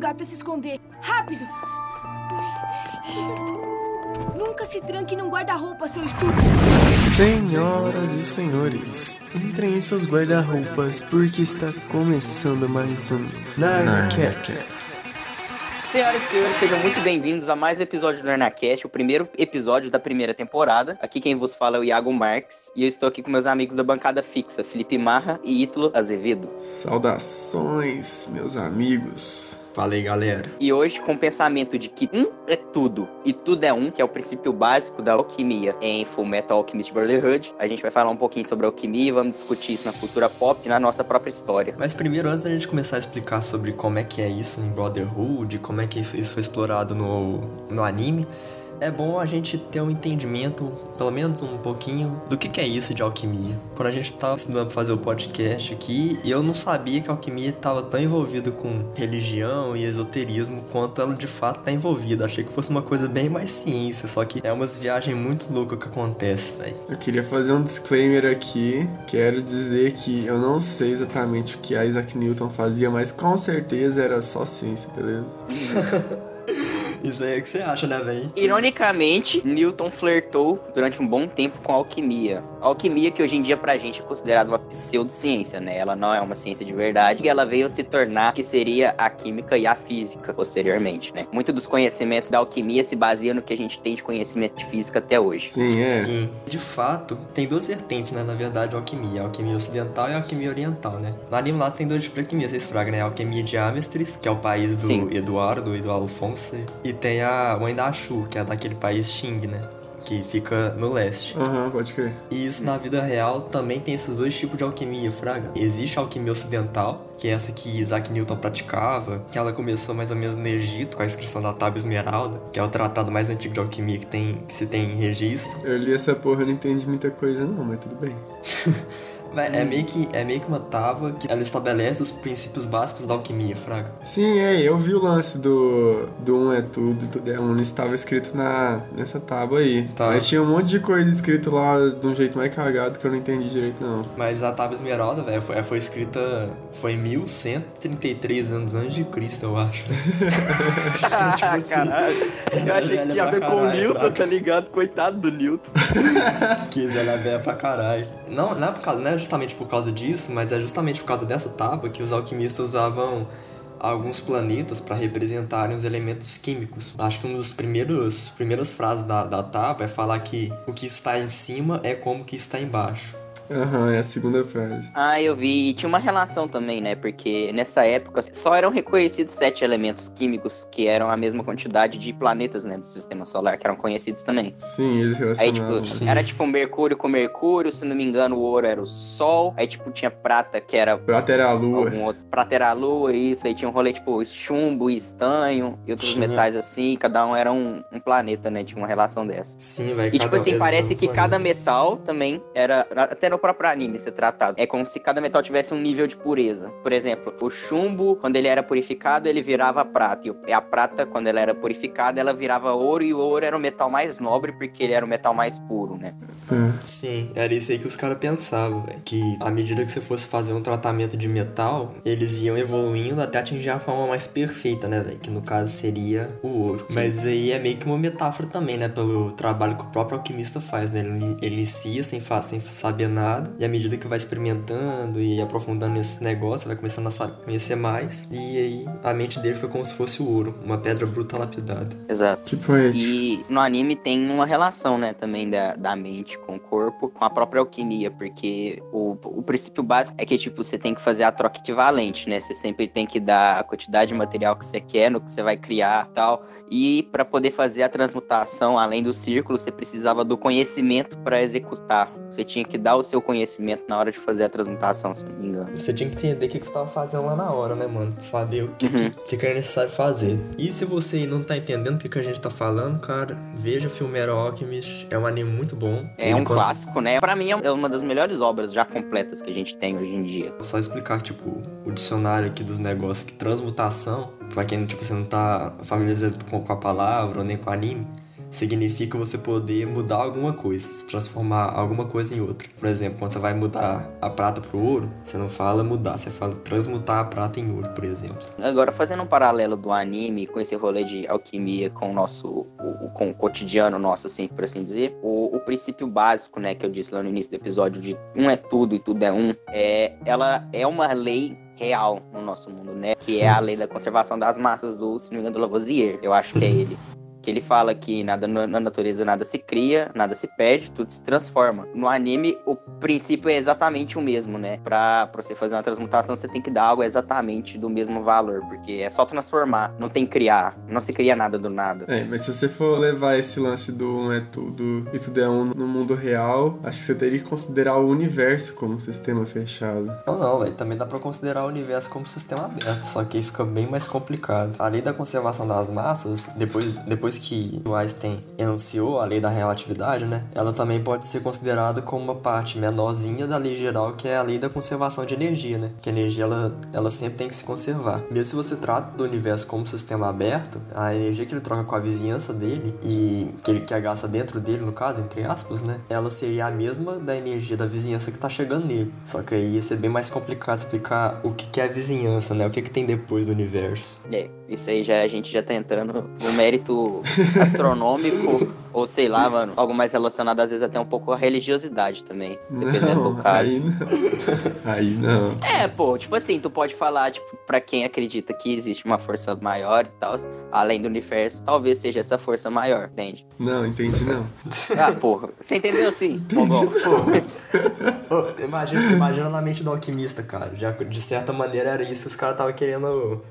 lugar para se esconder. Rápido! Nunca se tranque num guarda-roupa, seu estúpido. Senhoras e senhores, entrem em seus guarda-roupas porque está começando mais um Narcast. Senhoras e senhores, sejam muito bem-vindos a mais um episódio do Narnacast, o primeiro episódio da primeira temporada. Aqui quem vos fala é o Iago Marques e eu estou aqui com meus amigos da bancada fixa, Felipe Marra e Ítalo Azevedo. Saudações, meus amigos. Fala aí, galera. E hoje, com o pensamento de que um é tudo e tudo é um, que é o princípio básico da alquimia em Full Metal Alchemist Brotherhood, a gente vai falar um pouquinho sobre alquimia e vamos discutir isso na cultura pop e na nossa própria história. Mas primeiro, antes da gente começar a explicar sobre como é que é isso em Brotherhood, como é que isso foi explorado no, no anime, é bom a gente ter um entendimento, pelo menos um pouquinho, do que, que é isso de alquimia. Quando a gente estava estudando para fazer o podcast aqui, eu não sabia que a alquimia estava tão envolvida com religião e esoterismo quanto ela de fato está envolvida. Achei que fosse uma coisa bem mais ciência, só que é umas viagens muito loucas que acontece, velho. Eu queria fazer um disclaimer aqui. Quero dizer que eu não sei exatamente o que a Isaac Newton fazia, mas com certeza era só ciência, beleza? Isso aí é o que você acha, né, velho? Ironicamente, Newton flertou durante um bom tempo com a alquimia. A alquimia que hoje em dia pra gente é considerada uma pseudociência, né? Ela não é uma ciência de verdade e ela veio se tornar que seria a química e a física posteriormente, né? Muito dos conhecimentos da alquimia se baseiam no que a gente tem de conhecimento de física até hoje. Sim, é. Sim. De fato, tem duas vertentes, né, na verdade, a alquimia. A alquimia ocidental e a alquimia oriental, né? No anime lá tem dois tipos de alquimia, vocês fragam, né? A alquimia de Amestris, que é o país do Sim. Eduardo e do Alfonso. E tem a Wendachu, que é daquele país Xing, né? Que fica no leste. Aham, pode crer. E isso na vida real também tem esses dois tipos de alquimia, fraga. Existe a alquimia ocidental, que é essa que Isaac Newton praticava, que ela começou mais ou menos no Egito, com a inscrição da Tábua Esmeralda, que é o tratado mais antigo de alquimia que, tem, que se tem em registro. Eu li essa porra e não entendi muita coisa não, mas tudo bem. Véi, É meio, que, é meio que uma tábua que ela estabelece os princípios básicos da alquimia, fraga. Sim, é, eu vi o lance do, do um é tudo e tudo é um, estava escrito na, nessa tábua aí. Tá. Mas tinha um monte de coisa escrito lá de um jeito mais cagado que eu não entendi direito não. Mas a Tábua Esmeralda, velho, foi, foi escrita... Foi em 1133 anos antes de Cristo, eu acho. Então, tipo assim, Caralho. Eu achei que velha tinha a ver com o Newton, tá ligado? Coitado do Newton. Quis, ela é velha pra caralho. Não, não, é causa, não é justamente por causa disso, mas é justamente por causa dessa tábua que os alquimistas usavam alguns planetas para representarem os elementos químicos. Acho que uma das primeiras frases da, da tábua é falar que o que está em cima é como o que está embaixo. Aham, é a segunda frase. Ah, eu vi. E tinha uma relação também, né? Porque nessa época só eram reconhecidos sete elementos químicos que eram a mesma quantidade de planetas, né? Do sistema solar, que eram conhecidos também. Sim, eles Aí, relacionavam. tipo, sim. era tipo Mercúrio com Mercúrio, se não me engano, o ouro era o Sol. Aí, tipo, tinha prata, que era Prata era a lua. algum outro. Prata era a lua, isso. Aí tinha um rolê, tipo, chumbo e estanho e outros Tinha. metais assim. Cada um era um, um planeta, né? Tinha uma relação dessa. Sim, velho. E tipo cada- assim, parece usam que planeta. cada metal também era. Até no próprio anime ser tratado. É como se cada metal tivesse um nível de pureza. Por exemplo, o chumbo, quando ele era purificado, ele virava prata. E a prata, quando ela era purificada, ela virava ouro. E o ouro era o metal mais nobre, porque ele era o metal mais puro, né? Sim, era isso aí que os caras pensavam, velho. Que à medida que você fosse fazer um tratamento de metal, eles iam evoluindo até atingir a forma mais perfeita, né, velho? Que no caso seria o ouro. Mas aí é meio que uma metáfora também, né? Pelo trabalho que o próprio alquimista faz, né? Ele, ele inicia sem, sem saber nada, e à medida que vai experimentando e aprofundando nesse negócio, vai começando a conhecer mais, e aí a mente dele fica como se fosse o ouro, uma pedra bruta lapidada. Exato. Tipo aí. E no anime tem uma relação, né, também da, da mente com o corpo, com a própria alquimia, porque o, o princípio básico é que, tipo, você tem que fazer a troca equivalente, né? Você sempre tem que dar a quantidade de material que você quer, no que você vai criar tal. E para poder fazer a transmutação, além do círculo, você precisava do conhecimento para executar. Você tinha que dar o seu conhecimento na hora de fazer a transmutação, se não me engano. Você tinha que entender o que que você tava fazendo lá na hora, né, mano? Saber o que, Uhum. que, que era necessário fazer. E se você não tá entendendo o que, que a gente tá falando, cara, veja Filmero Alchemist. É um anime muito bom. É Ele um con- clássico, né? Pra mim é uma das melhores obras já completas que a gente tem hoje em dia. Vou só explicar, tipo, o dicionário aqui dos negócios, que transmutação, pra quem, tipo, você não tá familiarizado com, com a palavra ou nem com o anime, significa você poder mudar alguma coisa, se transformar alguma coisa em outra. Por exemplo, quando você vai mudar a prata pro ouro, você não fala mudar, você fala transmutar a prata em ouro, por exemplo. Agora, fazendo um paralelo do anime com esse rolê de alquimia com o nosso, o, com o cotidiano nosso, assim, por assim dizer, o, o princípio básico, né, que eu disse lá no início do episódio, de um é tudo e tudo é um, é, ela é uma lei real no nosso mundo, né? Que é a lei da conservação das massas do, se não me engano, do Lavoisier. Eu acho que é ele que ele fala que nada na natureza nada se cria, nada se perde, tudo se transforma. No anime, o princípio é exatamente o mesmo, né? Pra, pra você fazer uma transmutação, você tem que dar algo exatamente do mesmo valor, porque é só transformar, não tem criar, não se cria nada do nada. É, mas se você for levar esse lance do um é tudo e tudo é um no mundo real, acho que você teria que considerar o universo como um sistema fechado. Não, não, velho. Também dá pra considerar o universo como sistema aberto, só que aí fica bem mais complicado. A lei da conservação das massas, depois, depois depois que Einstein enunciou a lei da relatividade, né, ela também pode ser considerada como uma parte menorzinha da lei geral, que é a lei da conservação de energia, né? Que a energia ela, ela sempre tem que se conservar. Mesmo se você trata do universo como um sistema aberto, a energia que ele troca com a vizinhança dele e que ele que gasta dentro dele, no caso, entre aspas, né, ela seria a mesma da energia da vizinhança que tá chegando nele. Só que aí ia ser bem mais complicado explicar o que, que é a vizinhança, né? O que, que tem depois do universo. É, isso aí já a gente já tá entrando no mérito astronômico, ou sei lá, mano, algo mais relacionado às vezes até um pouco à religiosidade também, dependendo não, do caso. Aí não. aí não. É, pô, tipo assim, tu pode falar, tipo, pra quem acredita que existe uma força maior e tal, além do universo, talvez seja essa força maior, entende? Não, entendi não. Ah, porra, você entendeu assim? oh, imagina, imagina na mente do alquimista, cara. Já, de certa maneira era isso que os caras estavam querendo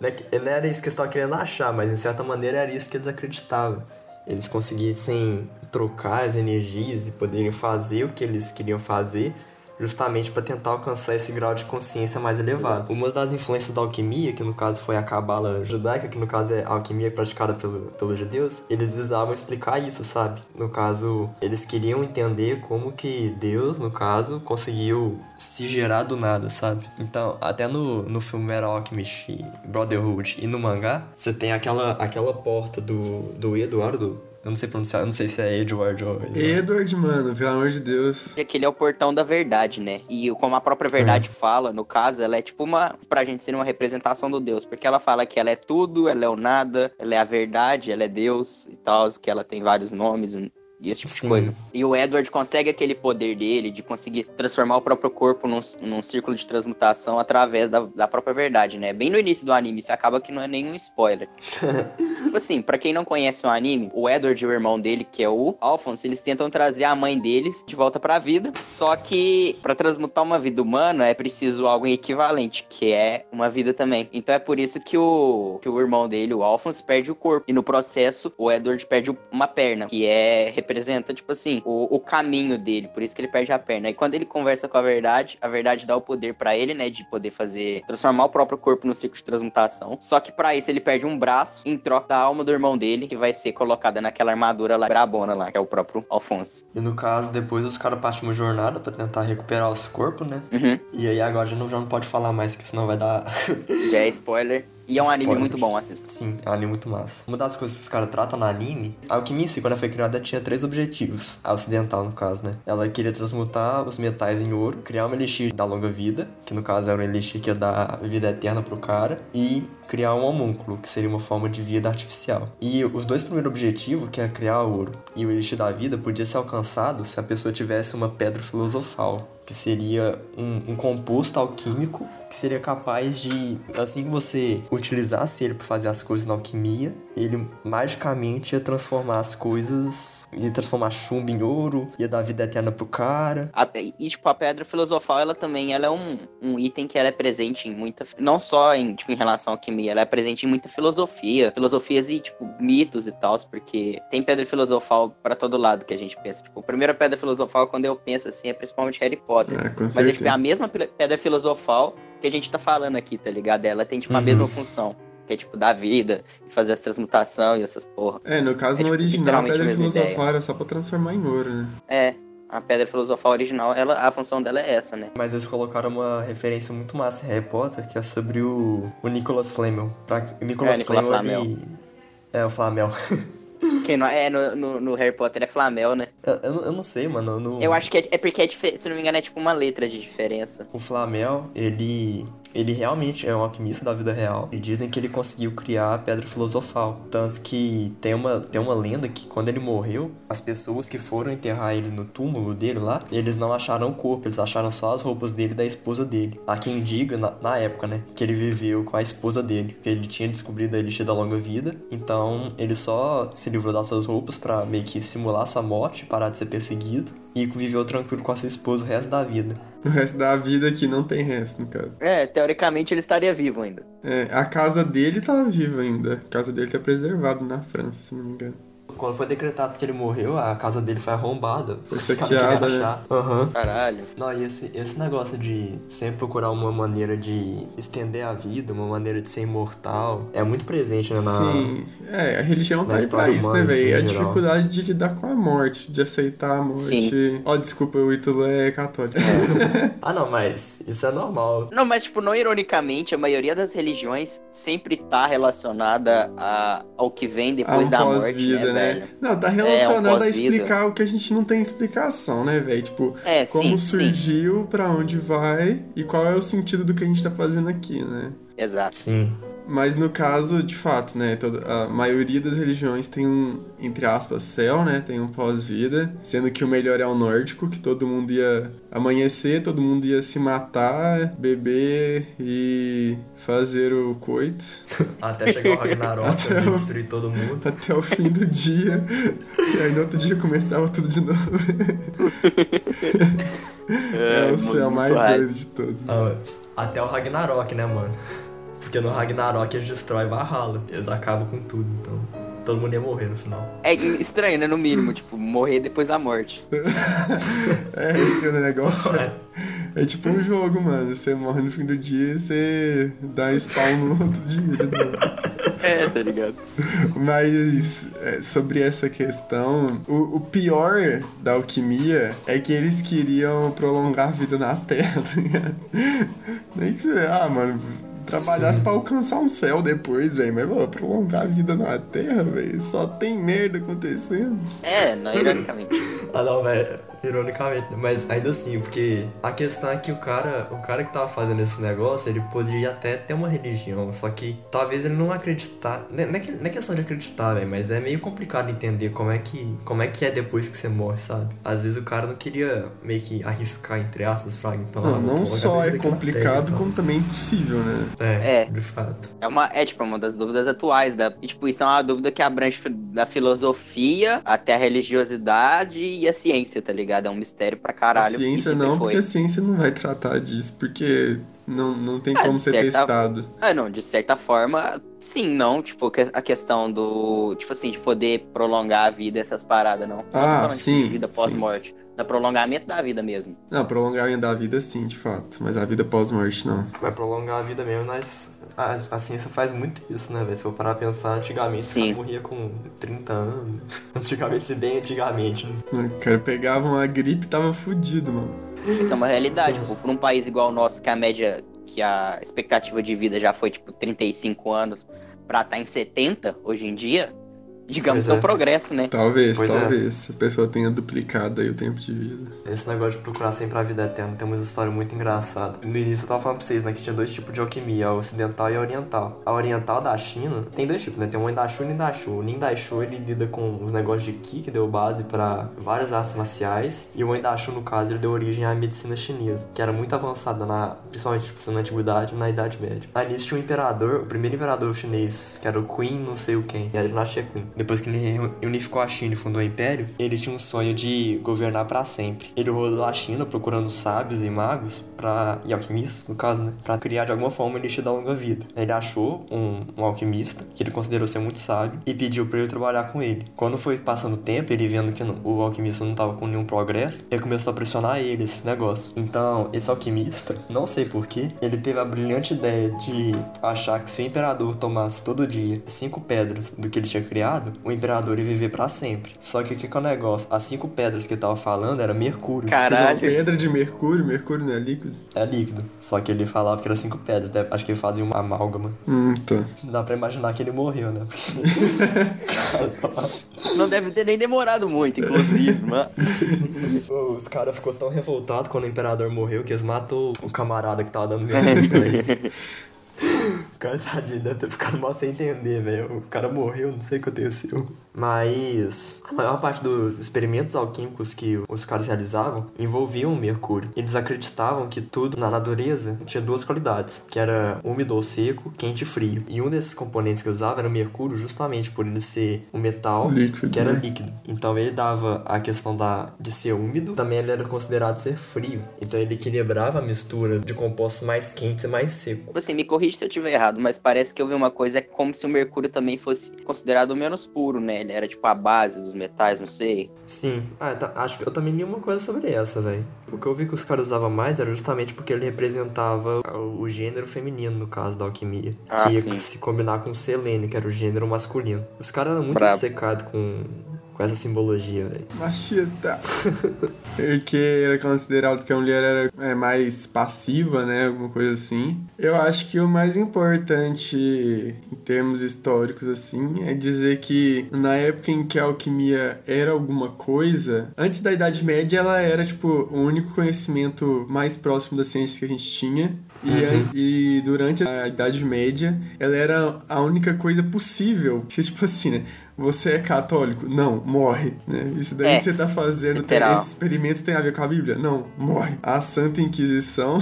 não era isso que eles estavam querendo achar, mas em certa maneira era isso que eles acreditavam. Eles conseguissem trocar as energias e poderem fazer o que eles queriam fazer justamente para tentar alcançar esse grau de consciência mais elevado. Uma das influências da alquimia, que no caso foi a cabala judaica, que no caso é a alquimia praticada pelo, pelos judeus, eles visavam explicar isso, sabe? No caso, eles queriam entender como que Deus, no caso, conseguiu se gerar do nada, sabe? Então, até no, no filme Metal Alchemist Brotherhood e no mangá, você tem aquela, aquela porta do, do Eduardo eu não sei pronunciar, eu não sei se é Edward ou. Edward, mano, pelo amor de Deus. Aquele é o portão da verdade, né? E como a própria verdade é. fala, no caso, ela é tipo uma. Pra gente ser uma representação do Deus. Porque ela fala que ela é tudo, ela é o nada, ela é a verdade, ela é Deus e tal, que ela tem vários nomes e esse tipo Sim. de coisa. E o Edward consegue aquele poder dele de conseguir transformar o próprio corpo num, num círculo de transmutação através da, da própria verdade, né? Bem no início do anime, isso acaba que não é nenhum spoiler. tipo assim, para quem não conhece o anime, o Edward e o irmão dele, que é o Alphonse, eles tentam trazer a mãe deles de volta para a vida. Só que para transmutar uma vida humana é preciso algo equivalente, que é uma vida também. Então é por isso que o, que o irmão dele, o Alphonse, perde o corpo. E no processo, o Edward perde uma perna, que é representa, tipo assim, o, o caminho dele, por isso que ele perde a perna. E quando ele conversa com a verdade, a verdade dá o poder para ele, né, de poder fazer, transformar o próprio corpo no ciclo de transmutação. Só que para isso ele perde um braço em troca da alma do irmão dele, que vai ser colocada naquela armadura lá, brabona lá, que é o próprio Alfonso. E no caso, depois os caras partem uma jornada para tentar recuperar os corpos, né? Uhum. E aí agora já não, já não pode falar mais, que senão vai dar. já é spoiler. E é um anime muito bom, assista. Sim, é um anime muito massa. Uma das coisas que os caras tratam no anime, a alquimia, quando ela foi criada, tinha três objetivos. A ocidental, no caso, né? Ela queria transmutar os metais em ouro, criar um elixir da longa vida, que no caso era um elixir que ia dar vida eterna pro cara, e criar um homúnculo, que seria uma forma de vida artificial. E os dois primeiros objetivos, que é criar ouro e o elixir da vida, podia ser alcançado se a pessoa tivesse uma pedra filosofal, que seria um, um composto alquímico que seria capaz de, assim que você utilizasse ele para fazer as coisas na alquimia, ele magicamente ia transformar as coisas, ia transformar chumbo em ouro, ia dar vida eterna pro cara. A, e, tipo, a pedra filosofal, ela também ela é um, um item que ela é presente em muita. Não só em, tipo, em relação à alquimia, ela é presente em muita filosofia. Filosofias e, tipo, mitos e tal, porque tem pedra filosofal para todo lado que a gente pensa. Tipo, a primeira pedra filosofal, quando eu penso assim, é principalmente Harry Potter. É, Mas é, tipo, é a mesma pedra filosofal que a gente tá falando aqui, tá ligado? Ela tem, tipo, a uhum. mesma função. Que é, tipo, dar vida, e fazer as transmutações e essas porra. É, no caso, é, no tipo, original, a pedra filosofal era só pra transformar em ouro, né? É, a pedra filosofal original, ela, a função dela é essa, né? Mas eles colocaram uma referência muito massa em Harry Potter, que é sobre o, o Nicholas Flamel. Pra, Nicholas é, Flamel, Flamel. Ele... É, o Flamel. Quem não, é, no, no, no Harry Potter é Flamel, né? Eu, eu, não- eu não sei, mano. No, Eu acho que é, é porque, é se não me engano, é tipo uma letra de diferença. O Flamel, ele. Ele realmente é um alquimista da vida real. E dizem que ele conseguiu criar a pedra filosofal. Tanto que tem uma, tem uma lenda que quando ele morreu, as pessoas que foram enterrar ele no túmulo dele lá, eles não acharam o corpo, eles acharam só as roupas dele e da esposa dele. Há quem diga, na, na época, né, que ele viveu com a esposa dele, que ele tinha descobrido a elixir da longa vida. Então ele só se livrou das suas roupas pra meio que simular sua morte, parar de ser perseguido. E viveu tranquilo com a sua esposa o resto da vida. O resto da vida aqui não tem resto, no caso. É, teoricamente ele estaria vivo ainda. É, a casa dele tá viva ainda. A casa dele tá preservada na França, se não me engano. Quando foi decretado que ele morreu, a casa dele foi arrombada. Foi saqueada, né? achar. Aham. Caralho. Não, e esse, esse negócio de sempre procurar uma maneira de estender a vida, uma maneira de ser imortal, é muito presente, né? Na... Sim. É, a religião na tá aí pra história isso, né, humana, assim, velho? em A geral. dificuldade de lidar com a morte, de aceitar a morte. Sim. Ó, desculpa, o Ítalo é católico. Ah, não, mas isso é normal. Não, mas, tipo, não ironicamente, a maioria das religiões sempre tá relacionada a, ao que vem depois um da morte, né, né? Velho? Não, tá relacionado a pós-vida. explicar o que a gente não tem explicação, né, velho? Tipo, É, como sim, sim. surgiu, pra onde vai e qual é o sentido do que a gente tá fazendo aqui, né? Exato. Sim. Mas no caso, de fato, né, toda, a maioria das religiões tem um, entre aspas, céu, né, tem um pós-vida, sendo que o melhor é o nórdico, que todo mundo ia amanhecer, todo mundo ia se matar, beber e fazer o coito Até chegar o Ragnarok, Até o- destruir todo mundo. até o fim do dia, e aí no outro dia começava tudo de novo. É, o céu mais doido de todos. Ah, até o Ragnarok, né, mano? Porque no Ragnarok eles destroem Valhalla. Eles acabam com tudo, então. Todo mundo ia morrer no final. É estranho, né, no mínimo, tipo, morrer depois da morte. É, o negócio é, é tipo um jogo, mano. Você morre no fim do dia e você dá spawn no outro dia novo. É, tá ligado? Mas é, sobre essa questão, o, o pior da alquimia é que eles queriam prolongar a vida na Terra, tá ligado? Nem que você, ah, mano, trabalhasse Sim. pra alcançar um céu depois, velho. Mas, pô, prolongar a vida na Terra, velho, só tem merda acontecendo. É, não, ironicamente. Ah não, velho. Ironicamente, mas ainda assim, porque a questão é que o cara, o cara que tava fazendo esse negócio, ele poderia até ter uma religião, só que talvez ele não acreditar. Não é, não é questão de acreditar, velho, mas é meio complicado entender como é que como é que é depois que você morre, sabe? Às vezes o cara não queria meio que arriscar, entre aspas, fraga. Então, Não, não só é complicado, terra, como também impossível, né? então. É, É. de fato. É uma, é tipo uma das dúvidas atuais da, e, tipo, isso é uma dúvida que abrange da filosofia até a religiosidade e a ciência, tá ligado? É um mistério pra caralho. a ciência não, porque a ciência não vai tratar disso, porque não, não tem Ah, como ser certa- testado. Ah, não, de certa forma, sim, não, tipo, a questão do, tipo assim, de poder prolongar a vida, essas paradas, não. Não Ah, falando, tipo, sim, de vida pós-morte, da prolongamento da vida mesmo. Não, prolongamento da vida sim, de fato. Mas a vida pós-morte não. Vai prolongar a vida mesmo, mas a, a ciência faz muito isso, né, velho? Se eu parar pra pensar, antigamente Sim. morria com 30 anos. Antigamente, se bem antigamente, né? O cara pegava uma gripe e tava fudido, mano. Isso é uma realidade, tipo, pra um país igual o nosso, que a média, que a expectativa de vida já foi, tipo, 35 anos, pra estar em 70 hoje em dia, digamos é um é. progresso, né? Talvez, Pois é. talvez. A pessoa tenha duplicado aí o tempo de vida. Esse negócio de procurar sempre a vida eterna tem uma história muito engraçada. No início eu tava falando pra vocês, né, que tinha dois tipos de alquimia, a ocidental e a oriental. A oriental da China tem dois tipos, né? Tem o Indashu e o Nindashu. O Nindashu ele lida com os negócios de Ki, que deu base pra várias artes marciais, e o Indashu, no caso, ele deu origem à medicina chinesa, que era muito avançada, na, principalmente tipo, na antiguidade e na Idade Média. Aí nisso tinha um imperador, o primeiro imperador chinês, que era o Qin, não sei o quem, e a dinastia Qin. Depois que ele unificou a China e fundou o império, ele tinha um sonho de governar pra sempre. Ele rodou a China procurando sábios e magos para e alquimistas, no caso, né, Pra criar de alguma forma uma elixir da longa vida. Ele achou um, um alquimista que ele considerou ser muito sábio e pediu pra ele trabalhar com ele. Quando foi passando o tempo, ele vendo que não- o alquimista não tava com nenhum progresso, ele começou a pressionar ele esse negócio. Então, esse alquimista, não sei porquê, ele teve a brilhante ideia de achar que se o imperador tomasse todo dia cinco pedras do que ele tinha criado, O imperador ia viver pra sempre. Só que o que que é o negócio? As cinco pedras que ele tava falando era mercúrio. É Caralho. pedra de mercúrio, mercúrio não é líquido? É líquido. Só que ele falava que era cinco pedras. deve- Acho que ele fazia uma amálgama. Hum, tá. Dá pra imaginar que ele morreu, né? Porque- Não deve ter nem demorado muito, inclusive, mas. Os caras ficou tão revoltados quando o imperador morreu que eles matou o camarada que tava dando mercúrio pra ele. O cara tadinho deve ter ficado mal sem entender, velho. O cara morreu, não sei o que aconteceu. Mas a maior parte dos experimentos alquímicos que os caras realizavam envolviam o mercúrio. Eles acreditavam que tudo na natureza tinha duas qualidades, que era úmido ou seco, quente e frio. E um desses componentes que eu usava era o mercúrio, justamente por ele ser um metal Líquido, que era né? líquido. Então ele dava a questão da, de ser úmido, também ele era considerado ser frio. Então ele equilibrava a mistura de compostos mais quentes e mais secos. Assim, me corrija se eu estiver errado, mas parece que eu vi uma coisa, é como se o mercúrio também fosse considerado menos puro, né? Ele era tipo a base dos metais, não sei. Sim, ah, tá- acho que eu também li uma coisa sobre essa, velho. O que eu vi que os caras usavam mais era justamente porque ele representava o, gênero feminino, no caso da alquimia. Ah, que ia sim. se combinar com o selênio, que era o gênero masculino. Os caras eram muito obcecados com, com essa simbologia, velho. Machista. Porque era considerado que a mulher era é, mais passiva, né? Alguma coisa assim. Eu acho que o mais importante em termos históricos, assim, é dizer que na época em que a alquimia era alguma coisa, antes da Idade Média ela era, tipo, o único conhecimento mais próximo da ciência que a gente tinha. E, a- e durante a Idade Média, ela era a única coisa possível. Que, tipo assim, né? Você é católico? Não, morre. Né? Isso daí É, que você tá fazendo, tem, literal. esses experimentos tem a ver com a Bíblia? Não, morre. A Santa Inquisição,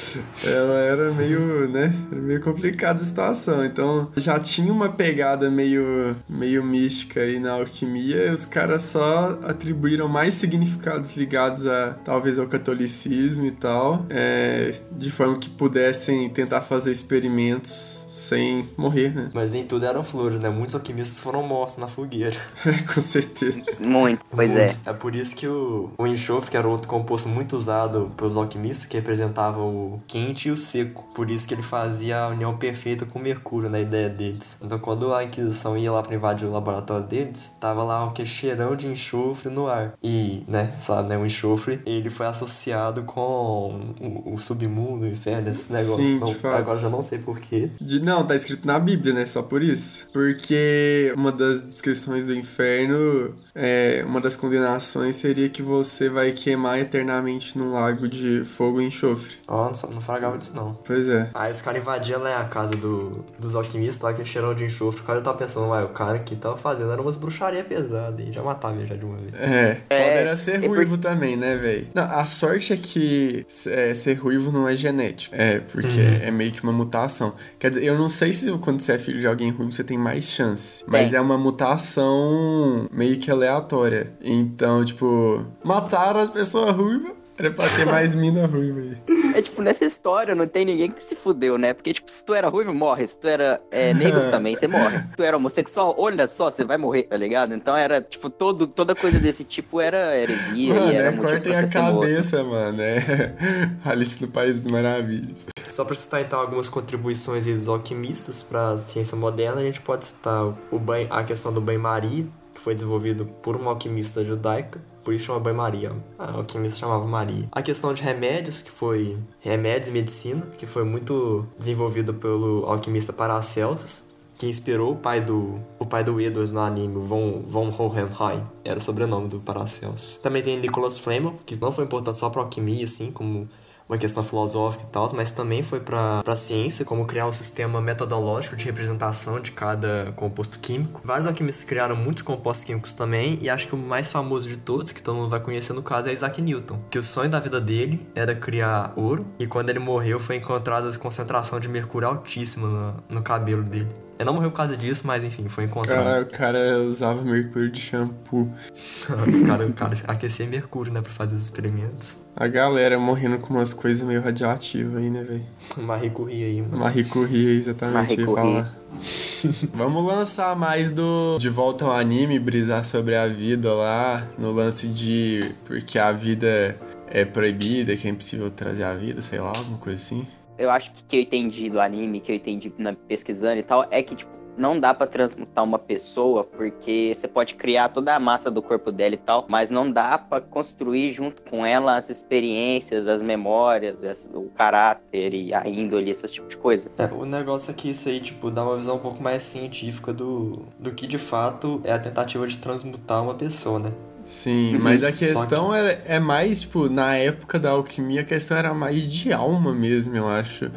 ela era meio, né? Era meio complicada a situação. Então, já tinha uma pegada meio, meio mística aí na alquimia. E os caras só atribuíram mais significados ligados a talvez ao catolicismo e tal, é, de forma que pudessem tentar fazer experimentos sem morrer, né? Mas nem tudo eram flores, né? Muitos alquimistas foram mortos na fogueira. com certeza. Muito, pois é. Muitos. É por isso que o, o enxofre, que era outro composto muito usado pelos alquimistas, que representava o quente e o seco. Por isso que ele fazia a união perfeita com o mercúrio na ideia deles. Então quando a Inquisição ia lá pra invadir o laboratório deles, tava lá o que cheirão de enxofre no ar. E, né, sabe, né, o enxofre, ele foi associado com o, o submundo, o inferno, esses negócios. Sim, Não, de fato. agora eu já não sei porquê. De, não, tá escrito na Bíblia, né? Só por isso. Porque uma das descrições do inferno, é, uma das condenações seria que você vai queimar eternamente num lago de fogo e enxofre. Ó, não, sa- não fragava disso não. Pois é. Aí os caras invadiam né, a casa do, dos alquimistas lá, que cheirão de enxofre. O cara tava pensando, uai, o cara que tava fazendo era umas bruxaria pesadas e já matava ele já de uma vez. É, É, foda era ser é por- ruivo também, né, velho? A sorte é que é, ser ruivo não é genético. É, porque é meio que uma mutação. Quer dizer, eu não sei se quando você é filho de alguém ruivo você tem mais chance. Mas Tem. é uma mutação meio que aleatória. Então, tipo, mataram as pessoas ruivas. Era pra ter mais mina ruiva aí. É tipo, nessa história não tem ninguém que se fudeu, né? Porque, tipo, se tu era ruivo, morre. Se tu era é, negro também, você morre. Se tu era homossexual, olha só, você vai morrer, tá ligado? Então era, tipo, todo, toda coisa desse tipo era heresia Mano, e era é cortem a morto. cabeça, mano. É Alice no País das Maravilhas. Só pra citar então algumas contribuições aí dos alquimistas pra ciência moderna, a gente pode citar o banho, a questão do banho-maria, que foi desenvolvido por uma alquimista judaica. Por isso chama banho-maria. A alquimista chamava Maria. A questão de remédios, que foi remédios e medicina, que foi muito desenvolvido pelo alquimista Paracelsus, que inspirou o pai do o pai do Edwards no anime, Von, von Hohenheim, era o sobrenome do Paracelsus. Também tem Nicholas Flamel, que não foi importante só pra alquimia, assim, como uma questão filosófica e tal, mas também foi pra pra ciência, como criar um sistema metodológico de representação de cada composto químico. Vários alquimistas criaram muitos compostos químicos também, e acho que o mais famoso de todos, que todo mundo vai conhecer no caso, é Isaac Newton, que o sonho da vida dele era criar ouro, e quando ele morreu foi encontrada a concentração de mercúrio altíssima no, no cabelo dele. Ele não morreu por causa disso, mas enfim, foi encontrado. Cara, o cara usava mercúrio de shampoo. o, cara, o cara aquecia mercúrio, né, pra fazer os experimentos. A galera morrendo com umas coisas meio radioativas aí, né, velho? Marie Curie aí, mano. Marie Curie, exatamente, Marie eu Curie. Vamos lançar mais do De Volta ao Anime, brisar sobre a vida lá, no lance de porque a vida é proibida, que é impossível trazer a vida, sei lá, alguma coisa assim. Eu acho que que eu entendi do anime, que eu entendi na, pesquisando e tal, é que, tipo, não dá pra transmutar uma pessoa, porque você pode criar toda a massa do corpo dela e tal, mas não dá pra construir junto com ela as experiências, as memórias, as- o caráter e a índole, esse tipo de coisa. É, o negócio é que isso aí, tipo, dá uma visão um pouco mais científica do, do que de fato é a tentativa de transmutar uma pessoa, né? Sim, mas a que- questão é, é mais, tipo, na época da alquimia, a questão era mais de alma mesmo, eu acho.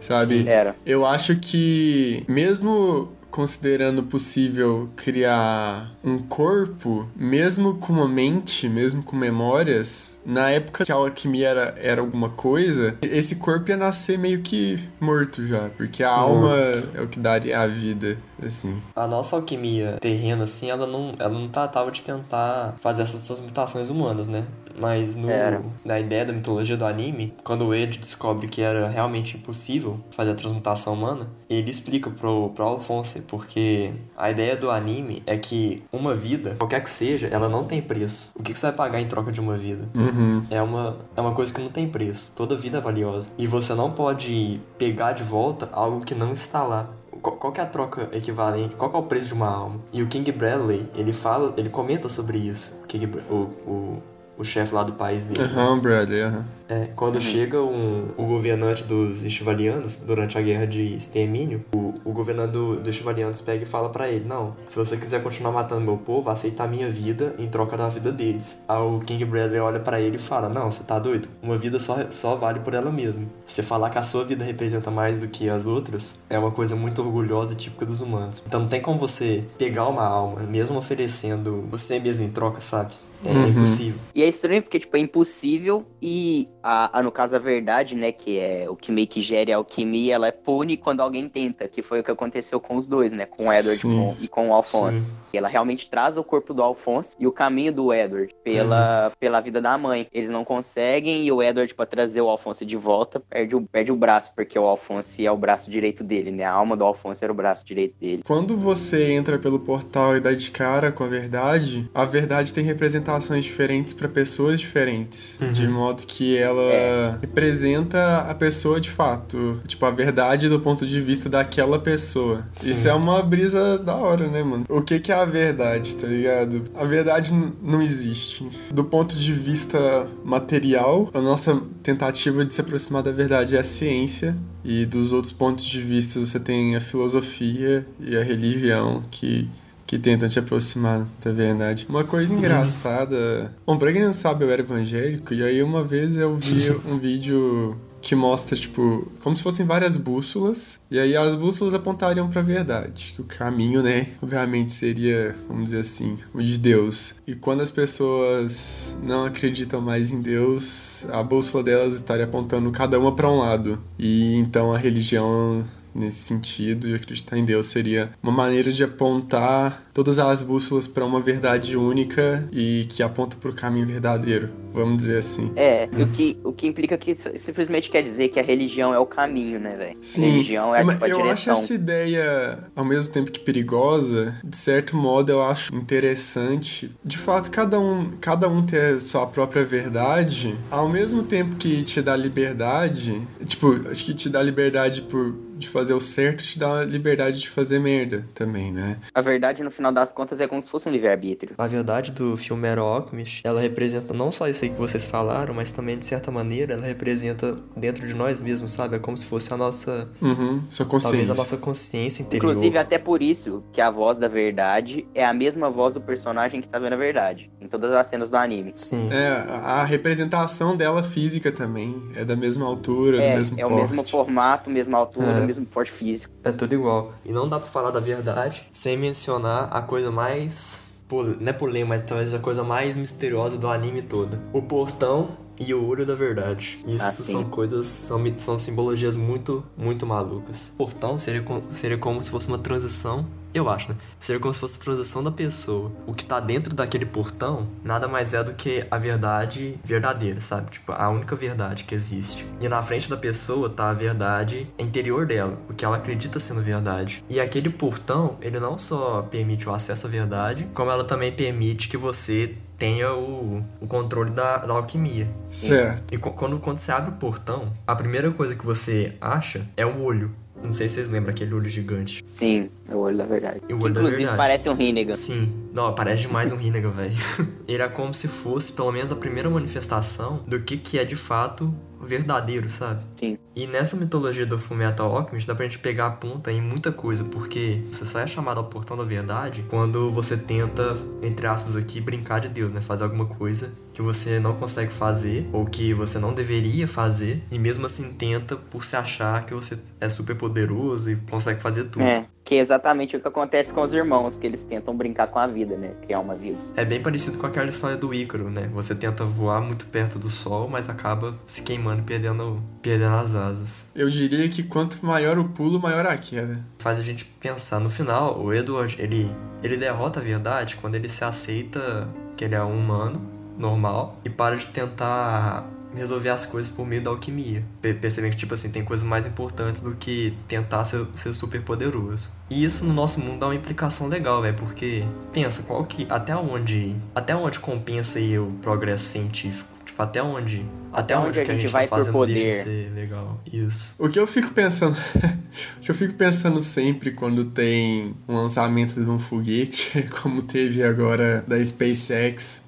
Sabe? Sim. Era. Eu acho que, mesmo considerando possível criar um corpo, mesmo com uma mente, mesmo com memórias, na época que a alquimia era, era alguma coisa, esse corpo ia nascer meio que morto já, porque a alma é o que daria a vida, assim. A nossa alquimia terrena, assim, ela não, ela não tratava de tentar fazer essas transmutações humanas, né? Mas no, Era. na ideia da mitologia do anime, quando o Ed descobre que era realmente impossível fazer a transmutação humana, ele explica pro, pro Alphonse, porque a ideia do anime é que uma vida, qualquer que seja, ela não tem preço. O que, que você vai pagar em troca de uma vida? Uhum. É uma, é uma coisa que não tem preço. Toda vida é valiosa. E você não pode pegar de volta algo que não está lá. Qual, qual que é a troca equivalente? Qual que é o preço de uma alma? E o King Bradley, ele fala, ele comenta sobre isso. O, King, o, o, o chefe lá do país dele. né? Aham, Bradley, aham. É, quando chega um, o governante dos Estivalianos, durante a guerra de extermínio, o, o governante do, dos Estivalianos pega e fala pra ele, não, se você quiser continuar matando meu povo, aceita a minha vida em troca da vida deles. Aí o King Bradley olha pra ele e fala, não, você tá doido? Uma vida só, só vale por ela mesma. Você falar que a sua vida representa mais do que as outras, é uma coisa muito orgulhosa e típica dos humanos. Então não tem como você pegar uma alma, mesmo oferecendo você mesmo em troca, sabe? É Uhum. impossível. E é estranho porque, tipo, é impossível e, a, a- no caso, a verdade, né, que é o que meio que gere a alquimia, ela pune quando alguém tenta, que foi o que aconteceu com os dois, né, com o Edward com- e com o Alphonse. Sim. Ela realmente traz o corpo do Alphonse e o caminho do Edward pela, pela vida da mãe. Eles não conseguem e o Edward, pra trazer o Alphonse de volta, perde o, perde o braço, porque o Alphonse é o braço direito dele, né, a alma do Alphonse era o braço direito dele. Quando você entra pelo portal e dá de cara com a verdade, a verdade tem representações diferentes para pessoas diferentes, de modo que ela representa a pessoa de fato, tipo a verdade do ponto de vista daquela pessoa. Sim. Isso é uma brisa da hora, né, mano? O que que é a verdade, tá ligado? A verdade não existe. Do ponto de vista material, a nossa tentativa de se aproximar da verdade é a ciência e dos outros pontos de vista você tem a filosofia e a religião que que tentam te aproximar da verdade. Uma coisa engraçada. Bom, pra quem não sabe, eu era evangélico, e aí uma vez eu vi um vídeo que mostra, tipo, como se fossem várias bússolas, e aí as bússolas apontariam pra verdade, que o caminho, né, obviamente seria, vamos dizer assim, o de Deus. E quando as pessoas não acreditam mais em Deus, a bússola delas estaria apontando cada uma pra um lado. E então a religião nesse sentido e acreditar em Deus seria uma maneira de apontar todas as bússolas para uma verdade única e que aponta para o caminho verdadeiro, vamos dizer assim. É, o que, o que implica que simplesmente quer dizer que a religião é o caminho, né, velho? Sim, Religião é mas tipo a eu acho essa ideia, ao mesmo tempo que perigosa, de certo modo eu acho interessante. De fato, cada um, cada um ter sua própria verdade, ao mesmo tempo que te dá liberdade, tipo, acho que te dá liberdade por de fazer o certo, te dá liberdade de fazer merda também, né? A verdade, no final das contas, é como se fosse um livre-arbítrio. A verdade do filme Hero Alchemist, ela representa não só isso aí que vocês falaram, mas também, de certa maneira, ela representa dentro de nós mesmos, sabe? É como se fosse a nossa, Uhum, sua talvez consciência. a nossa consciência interior. Inclusive, até por isso que a voz da verdade é a mesma voz do personagem que tá vendo a verdade. Em todas as cenas do anime. Sim. É, a a representação dela física também é da mesma altura, É, do mesmo é o porte. mesmo formato, mesma altura, É. mesmo porte físico. É tudo igual. E não dá pra falar da verdade sem mencionar a coisa mais. pol- Não é polêmica, mas talvez a coisa mais misteriosa do anime todo. O portão e o olho da verdade. Isso Ah, são coisas, são, são simbologias muito, muito malucas. Portão seria, seria como se fosse uma transição, eu acho, né? Seria como se fosse a transição da pessoa. O que tá dentro daquele portão nada mais é do que a verdade verdadeira, sabe? Tipo, a única verdade que existe. E na frente da pessoa tá a verdade interior dela, o que ela acredita sendo verdade. E aquele portão, ele não só permite o acesso à verdade, como ela também permite que você tenha o, o controle da, da alquimia. Certo. E qu- quando, quando você abre o portão, a primeira coisa que você acha é o olho Não sei se vocês lembram aquele olho gigante. Sim, é o olho da verdade. O olho da Inclusive verdade. parece um Rinnegan. Sim. Não, parece demais um Rinnegan, velho. Ele é como se fosse, pelo menos, a primeira manifestação do que, que é de fato verdadeiro, sabe? Sim. E nessa mitologia do Fullmetal Alchemist dá pra gente pegar a ponta em muita coisa, porque você só é chamado ao portão da verdade quando você tenta, entre aspas aqui, brincar de Deus, né? Fazer alguma coisa que você não consegue fazer ou que você não deveria fazer e mesmo assim tenta por se achar que você é super poderoso e consegue fazer tudo. É, que é exatamente o que acontece com os irmãos, que eles tentam brincar com a vida, né? Criar uma vida. É bem parecido com aquela história do Ícaro, né? Você tenta voar muito perto do sol, mas acaba se queimando e perdendo, perdendo as asas. Eu diria que quanto maior o pulo, maior a queda. Faz a gente pensar. No final, o Edward, ele, ele derrota a verdade quando ele se aceita que ele é um humano normal e para de tentar resolver as coisas por meio da alquimia. Pe- Percebendo que, tipo assim, tem coisas mais importantes do que tentar ser, ser super poderoso. E isso no nosso mundo dá uma implicação legal, velho, porque pensa, qual que. Até onde. Até onde compensa aí o progresso científico? Tipo, até onde. Até, onde, que a gente, vai tá por fazendo deixa de poder? ser legal. Isso. O que eu fico pensando. o que eu fico pensando sempre quando tem um lançamento de um foguete, como teve agora da SpaceX.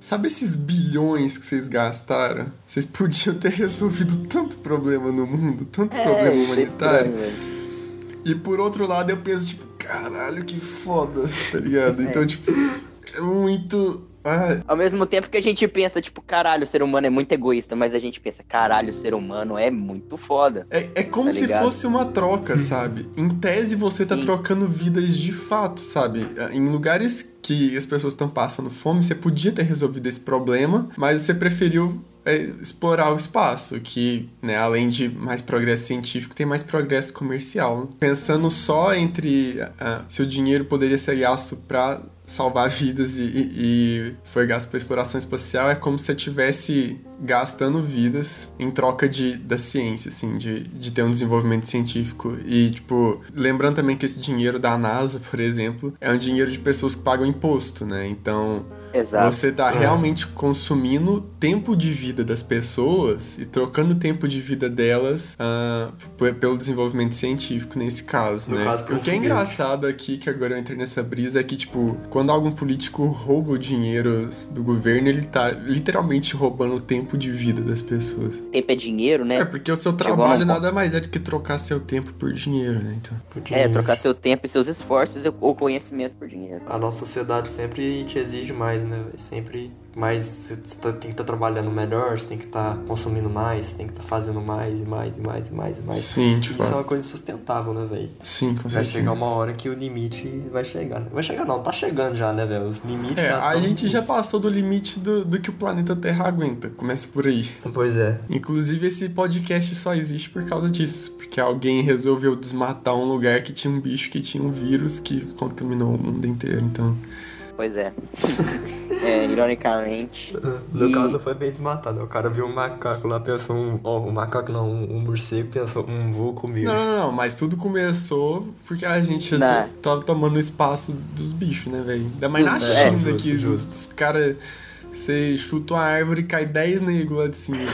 Sabe esses bilhões que vocês gastaram? Vocês podiam ter resolvido tanto problema no mundo, tanto problema isso é humanitário. E por outro lado eu penso, tipo, caralho, que foda, tá ligado? Então, tipo, é muito. Ah, Ao mesmo tempo que a gente pensa, tipo, caralho, o ser humano é muito egoísta, mas a gente pensa, caralho, o ser humano é muito foda. É, é como Tá se ligado? fosse uma troca, sabe? Em tese você tá Sim. trocando vidas de fato, sabe? Em lugares que as pessoas estão passando fome, você podia ter resolvido esse problema, mas você preferiu é, explorar o espaço, que, né, além de mais progresso científico, tem mais progresso comercial. Pensando só entre ah, se o dinheiro poderia ser gasto pra salvar vidas e, e- foi gasto para exploração espacial, é como se você estivesse gastando vidas em troca de, da ciência, assim, de, de ter um desenvolvimento científico. E, tipo, lembrando também que esse dinheiro da NASA, por exemplo, é um dinheiro de pessoas que pagam imposto, né? Então, Exato. você tá É. realmente consumindo tempo de vida das pessoas e trocando o tempo de vida delas p- pelo desenvolvimento científico nesse caso, No né? caso, o que é engraçado aqui, que agora eu entrei nessa brisa, é que, tipo, quando algum político rouba o dinheiro do governo, ele tá literalmente roubando o tempo de vida das pessoas. Tempo é dinheiro, né? É, porque o seu trabalho nada mais é do que trocar seu tempo por dinheiro, né? Então. É, trocar seu tempo e seus esforços ou conhecimento por dinheiro. A nossa sociedade sempre te exige mais, né? Sempre mais. Você tá- tem que estar trabalhando melhor, você tem que estar consumindo mais, você tem que estar fazendo mais e mais e mais e mais e mais. Sim, de Isso é fato. uma coisa insustentável, né, velho? Sim, com Vai certeza. chegar uma hora que o limite vai chegar. Né? Vai chegar não, tá chegando já, né, velho? Os limites É, já a tão- gente já passou do limite do, do que o planeta Terra aguenta. Começa por aí. Pois é. Inclusive, esse podcast só existe por causa disso. Porque alguém resolveu desmatar um lugar que tinha um bicho que tinha um vírus que contaminou o mundo inteiro. Então. Pois é. é, ironicamente. No E- caso não foi bem desmatado. O cara viu um macaco lá, pensou um. Ó, um macaco não, um, um morcego, pensou, um vou comer. Não, não, não, mas tudo começou porque a gente tava tomando o espaço dos bichos, né, velho? Ainda mais na É, China, justo, que justo. os caras. Você chuta uma árvore e cai 10 negros lá de cima.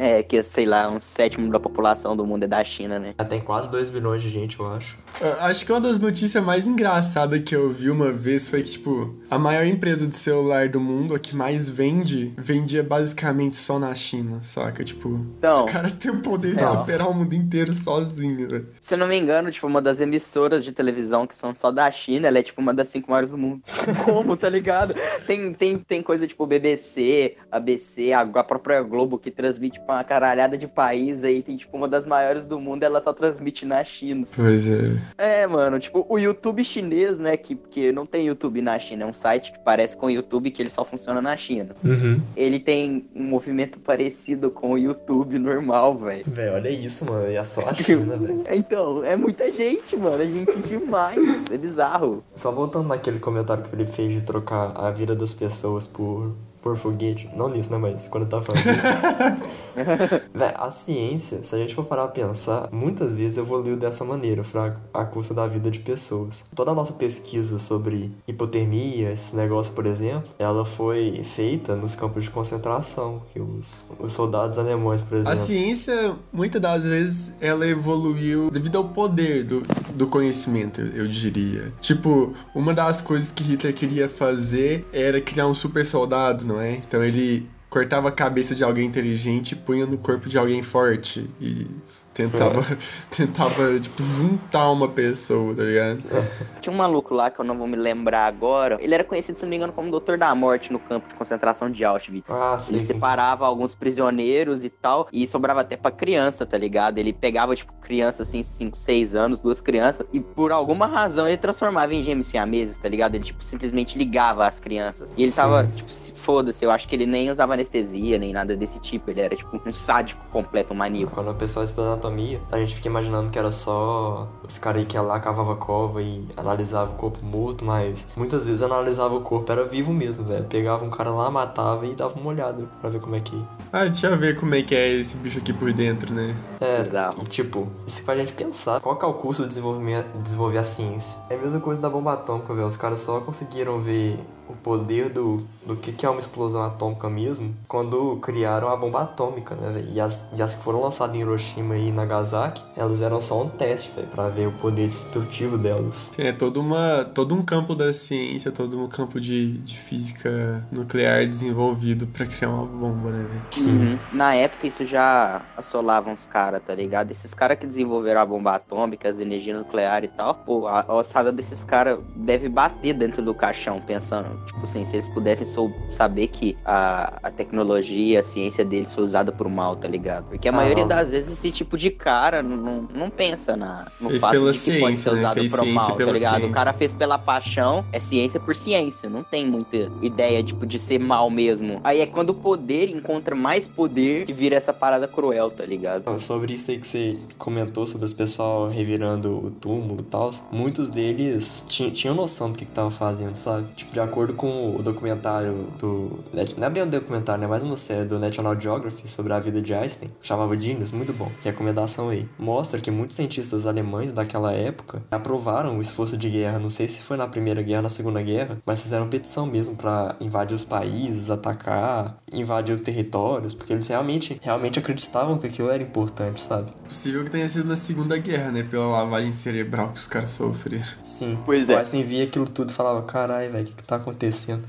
É, que sei lá, um sétimo da população do mundo é da China, né? Já tem quase 2 bilhões de gente, eu acho. Eu Acho que uma das notícias mais engraçadas que eu vi uma vez foi que, tipo, a maior empresa de celular do mundo, a que mais vende, vendia basicamente só na China, saca? Tipo, Então. os caras têm o poder de Não. superar o mundo inteiro sozinho, velho. Se eu não me engano, tipo, uma das emissoras de televisão que são só da China, ela é tipo uma das cinco maiores do mundo. Como, tá ligado? Tem, tem, tem coisa tipo BBC, ABC, a, a própria Globo que transmite pra uma caralhada de país aí, tem tipo uma das maiores do mundo, ela só transmite na China. Pois é. É, mano, tipo, o YouTube chinês, né, que, que não tem YouTube na China, é um site que parece com o YouTube que ele só funciona na China. Uhum. Ele tem um movimento parecido com o YouTube normal, velho. Velho, olha isso, mano. E é só a China, velho. Então, é muita gente, mano. É gente demais. É bizarro. Só voltando naquele comentário que ele fez de trocar a vida das pessoas por, por foguete. Não nisso, né? Mas quando tá falando disso. Véi, a ciência, se a gente for parar pra pensar, muitas vezes evoluiu dessa maneira, fraco, à custa da vida de pessoas. Toda a nossa pesquisa sobre hipotermia, esse negócio, por exemplo, ela foi feita nos campos de concentração, que os, os soldados alemães, por A exemplo. ciência, muitas das vezes, ela evoluiu devido ao poder do, do conhecimento, eu diria. Tipo, uma das coisas que Hitler queria fazer era criar um super soldado, não é? Então ele cortava a cabeça de alguém inteligente e punha no corpo de alguém forte. E tentava, tentava tipo, juntar uma pessoa, tá ligado? Tinha um maluco lá que eu não vou me lembrar agora. Ele era conhecido, se não me engano, como Doutor da Morte no campo de concentração de Auschwitz. Ah, sim. Ele separava alguns prisioneiros e tal, e sobrava até pra criança, tá ligado? Ele pegava, tipo, criança assim, 5, 6 anos, duas crianças, e por alguma razão ele transformava em gêmeos siameses, tá ligado? Ele, tipo, simplesmente ligava as crianças. E ele tava, tipo, se- foda-se, eu acho que ele nem usava anestesia, nem nada desse tipo. Ele era, tipo, um sádico completo, um maníaco. Quando o pessoal estuda anatomia, a gente fica imaginando que era só os caras aí que ia lá, cavava cova e analisava o corpo morto, mas muitas vezes analisava o corpo, era vivo mesmo, velho. Pegava um cara lá, matava e dava uma olhada pra ver como é que. Ah, deixa eu ver como é que é esse bicho aqui por dentro, né? É, Bizarro. e tipo, isso faz a gente pensar qual que é o custo de desenvolvimento, desenvolver a ciência. É a mesma coisa da bomba atômica, velho. Os caras só conseguiram ver o poder do, do que, que é uma explosão atômica mesmo quando criaram a bomba atômica, né, velho? E as, e as que foram lançadas em Hiroshima e Nagasaki, elas eram só um teste, velho, pra ver o poder destrutivo delas. É todo, uma, todo um campo da ciência, todo um campo de, de física nuclear desenvolvido pra criar uma bomba, né, velho? Uhum. Na época, isso já assolava uns caras, tá ligado? Esses caras que desenvolveram a bomba atômica, as energias nucleares e tal, pô, a a ossada desses caras deve bater dentro do caixão, pensando, tipo assim, se eles pudessem sou- saber que a, a tecnologia, a ciência deles foi usada por mal, tá ligado? Porque a Ah. maioria das vezes esse tipo de cara não, não, não pensa na, no Fez fato pela de que pode ciência, ser né? usado por ciência mal, tá ligado? ciência. O cara fez pela paixão, é ciência por ciência, não tem muita ideia, tipo, de ser mal mesmo. Aí é quando o poder encontra mais poder que vira essa parada cruel, tá ligado? Então, Sobre isso aí que você comentou, sobre os pessoal revirando o túmulo e tal, muitos deles ti- tinham noção do que estavam fazendo, sabe? Tipo, de acordo com o documentário do. Não é bem um documentário, né? Mais uma série do National Geography sobre a vida de Einstein, chamava Genius, muito bom. Recomendação aí. Mostra que muitos cientistas alemães daquela época aprovaram o esforço de guerra, não sei se foi na Primeira Guerra ou na Segunda Guerra, mas fizeram petição mesmo pra invadir os países, atacar, invadir os territórios, porque eles realmente, realmente acreditavam que aquilo era importante, sabe? Possível que tenha sido na Segunda Guerra, né? Pela lavagem cerebral que os caras sofreram. Sim. Pois o é. Einstein via aquilo tudo e falava, caralho, velho, o que, que tá acontecendo?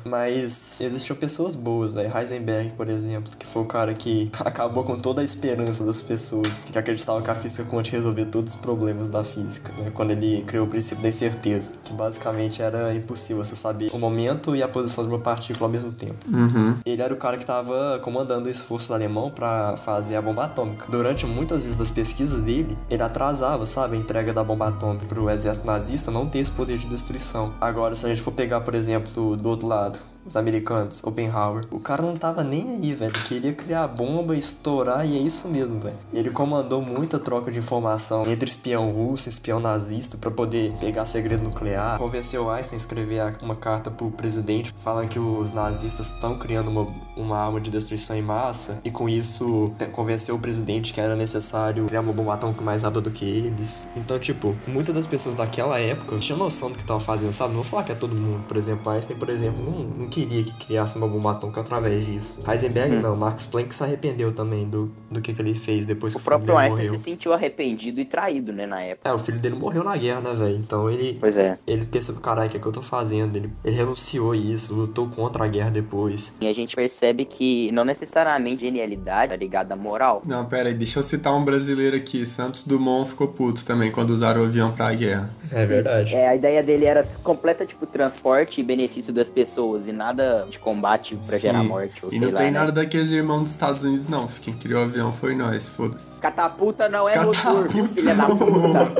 Mas existiam pessoas boas, velho. Heisenberg, por exemplo, que foi o cara que acabou com toda a esperança das pessoas que acreditavam que a física quântica resolver todos os problemas da física, né? Quando ele criou o princípio da incerteza, que basicamente era impossível você saber o momento e a posição de uma partícula ao mesmo tempo. Uhum. Ele era o cara que estava comandando o esforço alemão para fazer a bomba atômica. Durante muitas vezes das pesquisas dele, ele atrasava, sabe, a entrega da bomba atômica para o exército nazista não ter esse poder de destruição. Agora, se a gente for pegar, por exemplo, do outro lado, os americanos, Oppenheimer, o cara não tava nem aí, velho. Queria criar a bomba, estourar e é isso mesmo, velho. Ele comandou muita troca de informação entre espião russo espião nazista para poder pegar segredo nuclear. Convenceu Einstein a escrever uma carta pro presidente falando que os nazistas estão criando uma, uma arma de destruição em massa e com isso convenceu o presidente que era necessário criar uma bomba atômica mais rápida do que eles. Então, tipo, muitas das pessoas daquela época tinham noção do que estavam fazendo, sabe? Não vou falar que é todo mundo. Por exemplo, Einstein, por exemplo, não queria que criasse uma bomba atômica através disso. Heisenberg não, Max Planck se arrependeu também do, do que, que ele fez depois O que o filho próprio Einstein morreu. se sentiu arrependido e traído, né, na época. É, o filho dele morreu na guerra, né, velho? Então ele, Pois é. ele pensa, caralho, o que é que eu tô fazendo? Ele, ele renunciou a isso, lutou contra a guerra depois. E a gente percebe que não necessariamente genialidade tá ligada à moral. Não, pera aí, deixa eu citar um brasileiro aqui. Santos Dumont ficou puto também quando usaram o avião pra guerra. É verdade. É, a ideia dele era completa, tipo, transporte e benefício das pessoas e nada de combate pra Sim. gerar morte, ou e sei não lá, tem né? nada daqueles irmãos dos Estados Unidos, não. Quem criou o avião foi nós, foda-se. Catapulta não é motor, Catapulta filha da puta?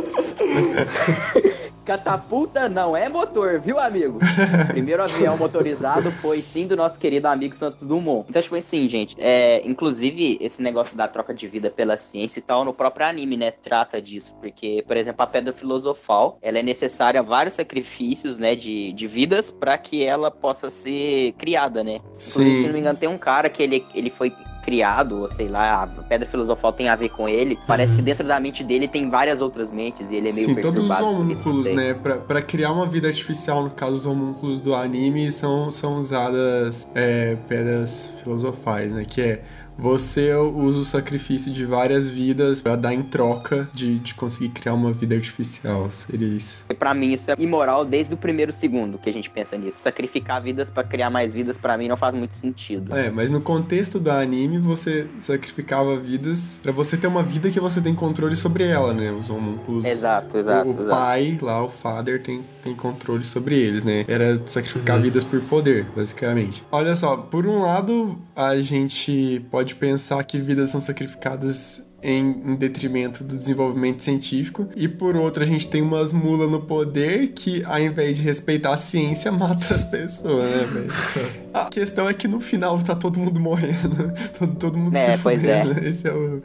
Catapulta não é motor, viu, amigo? O primeiro avião motorizado foi sim do nosso querido amigo Santos Dumont. Então, tipo assim, gente, é, inclusive esse negócio da troca de vida pela ciência e tal, no próprio anime, né, trata disso. Porque, por exemplo, a pedra filosofal, ela é necessária a vários sacrifícios, né, de, de vidas para que ela possa ser criada, né? Inclusive, se não me engano, tem um cara que ele, ele foi criado, ou sei lá, a pedra filosofal tem a ver com ele. Parece que dentro da mente dele tem várias outras mentes e ele é meio Sim, todos os homúnculos, né? Pra, pra criar uma vida artificial, no caso, os homúnculos do anime são, são usadas é, pedras filosofais, né? Que é você usa o sacrifício de várias vidas pra dar em troca de, de conseguir criar uma vida artificial. Seria isso. Pra mim isso é imoral desde o primeiro segundo que a gente pensa nisso. Sacrificar vidas pra criar mais vidas pra mim não faz muito sentido. É, mas no contexto do anime, você sacrificava vidas pra você ter uma vida que você tem controle sobre ela, né? Os homúnculos. Exato, exato, O, o exato. pai, lá, o father, tem, tem controle sobre eles, né? Era sacrificar Uhum. vidas por poder, basicamente. Olha só, por um lado, a gente pode pensar que vidas são sacrificadas em, em detrimento do desenvolvimento científico, e por outro, a gente tem umas mulas no poder que, ao invés de respeitar a ciência, mata as pessoas, né, velho? A questão é que no final tá todo mundo morrendo, todo, todo mundo É, se pois é. fudendo. Esse é o.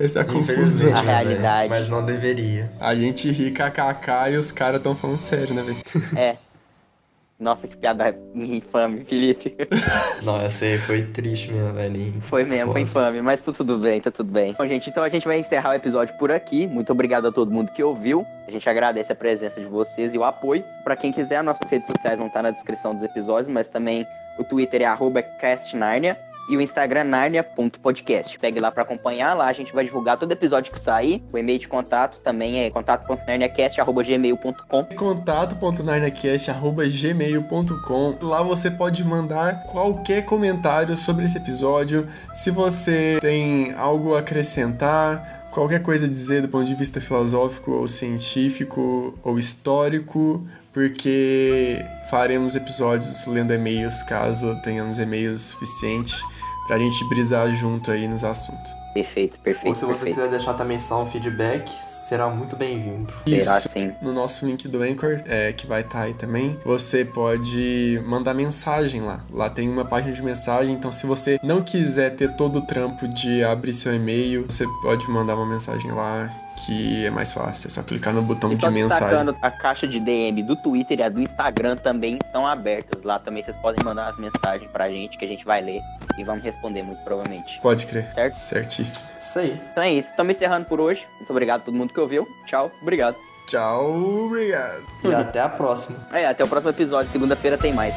Essa é a confusão. A né, velho? realidade. Mas não deveria. A gente ri kkk e os caras tão falando sério, né, velho? É. Nossa, que piada infame, Felipe. Não, essa aí foi triste mesmo, velho. Foi mesmo, foi infame, mas tá tudo bem, tá tudo bem. Bom, gente, então a gente vai encerrar o episódio por aqui. Muito obrigado a todo mundo que ouviu. A gente agradece a presença de vocês e o apoio. Pra quem quiser, nossas redes sociais vão estar na descrição dos episódios, mas também o Twitter é castnarnia e o Instagram narnia.podcast. Pegue lá pra acompanhar, lá a gente vai divulgar todo episódio que sair. O e-mail de contato também é contato.narniacast.gmail.com contato.narniacast.gmail.com Lá você pode mandar qualquer comentário sobre esse episódio. Se você tem algo a acrescentar, qualquer coisa a dizer do ponto de vista filosófico ou científico ou histórico, porque faremos episódios lendo e-mails caso tenhamos e-mails suficientes pra gente brisar junto aí nos assuntos. Perfeito, perfeito. Ou se você perfeito. quiser deixar também só um feedback, será muito bem-vindo. Será Isso. sim. no nosso link do Anchor, é, que vai estar aí também, você pode mandar mensagem lá. Lá tem uma página de mensagem, então se você não quiser ter todo o trampo de abrir seu e-mail, você pode mandar uma mensagem lá, que é mais fácil. É só clicar no botão E de mensagem. a caixa de DM do Twitter e a do Instagram também estão abertas. Lá também vocês podem mandar as mensagens pra gente, que a gente vai ler e vamos responder muito provavelmente. Pode crer. Certo? Certíssimo. Isso aí. Então é isso. Estamos encerrando por hoje. Muito obrigado a todo mundo que ouviu. Tchau. Obrigado. Tchau, obrigado. E até a próxima. É, até o próximo episódio. Segunda-feira tem mais.